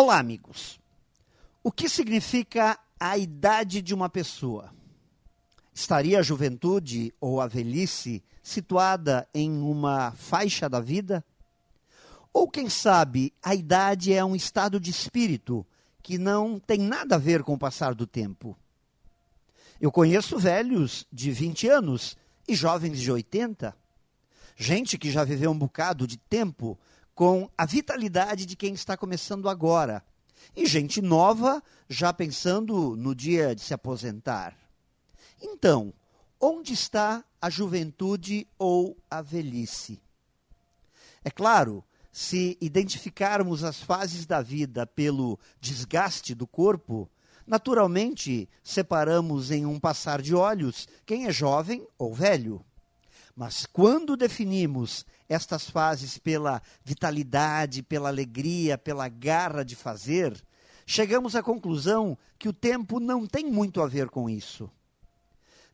Olá, amigos. O que significa a idade de uma pessoa? Estaria a juventude ou a velhice situada em uma faixa da vida? Ou, quem sabe, a idade é um estado de espírito que não tem nada a ver com o passar do tempo? Eu conheço velhos de 20 anos e jovens de 80. Gente que já viveu um bocado de tempo com a vitalidade de quem está começando agora. E gente nova já pensando no dia de se aposentar. Então, onde está a juventude ou a velhice? É claro, se identificarmos as fases da vida pelo desgaste do corpo, naturalmente separamos em um passar de olhos quem é jovem ou velho. Mas quando definimos estas fases pela vitalidade, pela alegria, pela garra de fazer, chegamos à conclusão que o tempo não tem muito a ver com isso.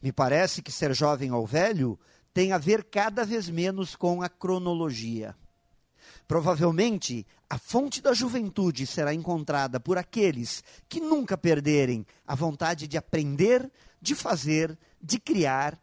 Me parece que ser jovem ou velho tem a ver cada vez menos com a cronologia. Provavelmente, a fonte da juventude será encontrada por aqueles que nunca perderem a vontade de aprender, de fazer, de criar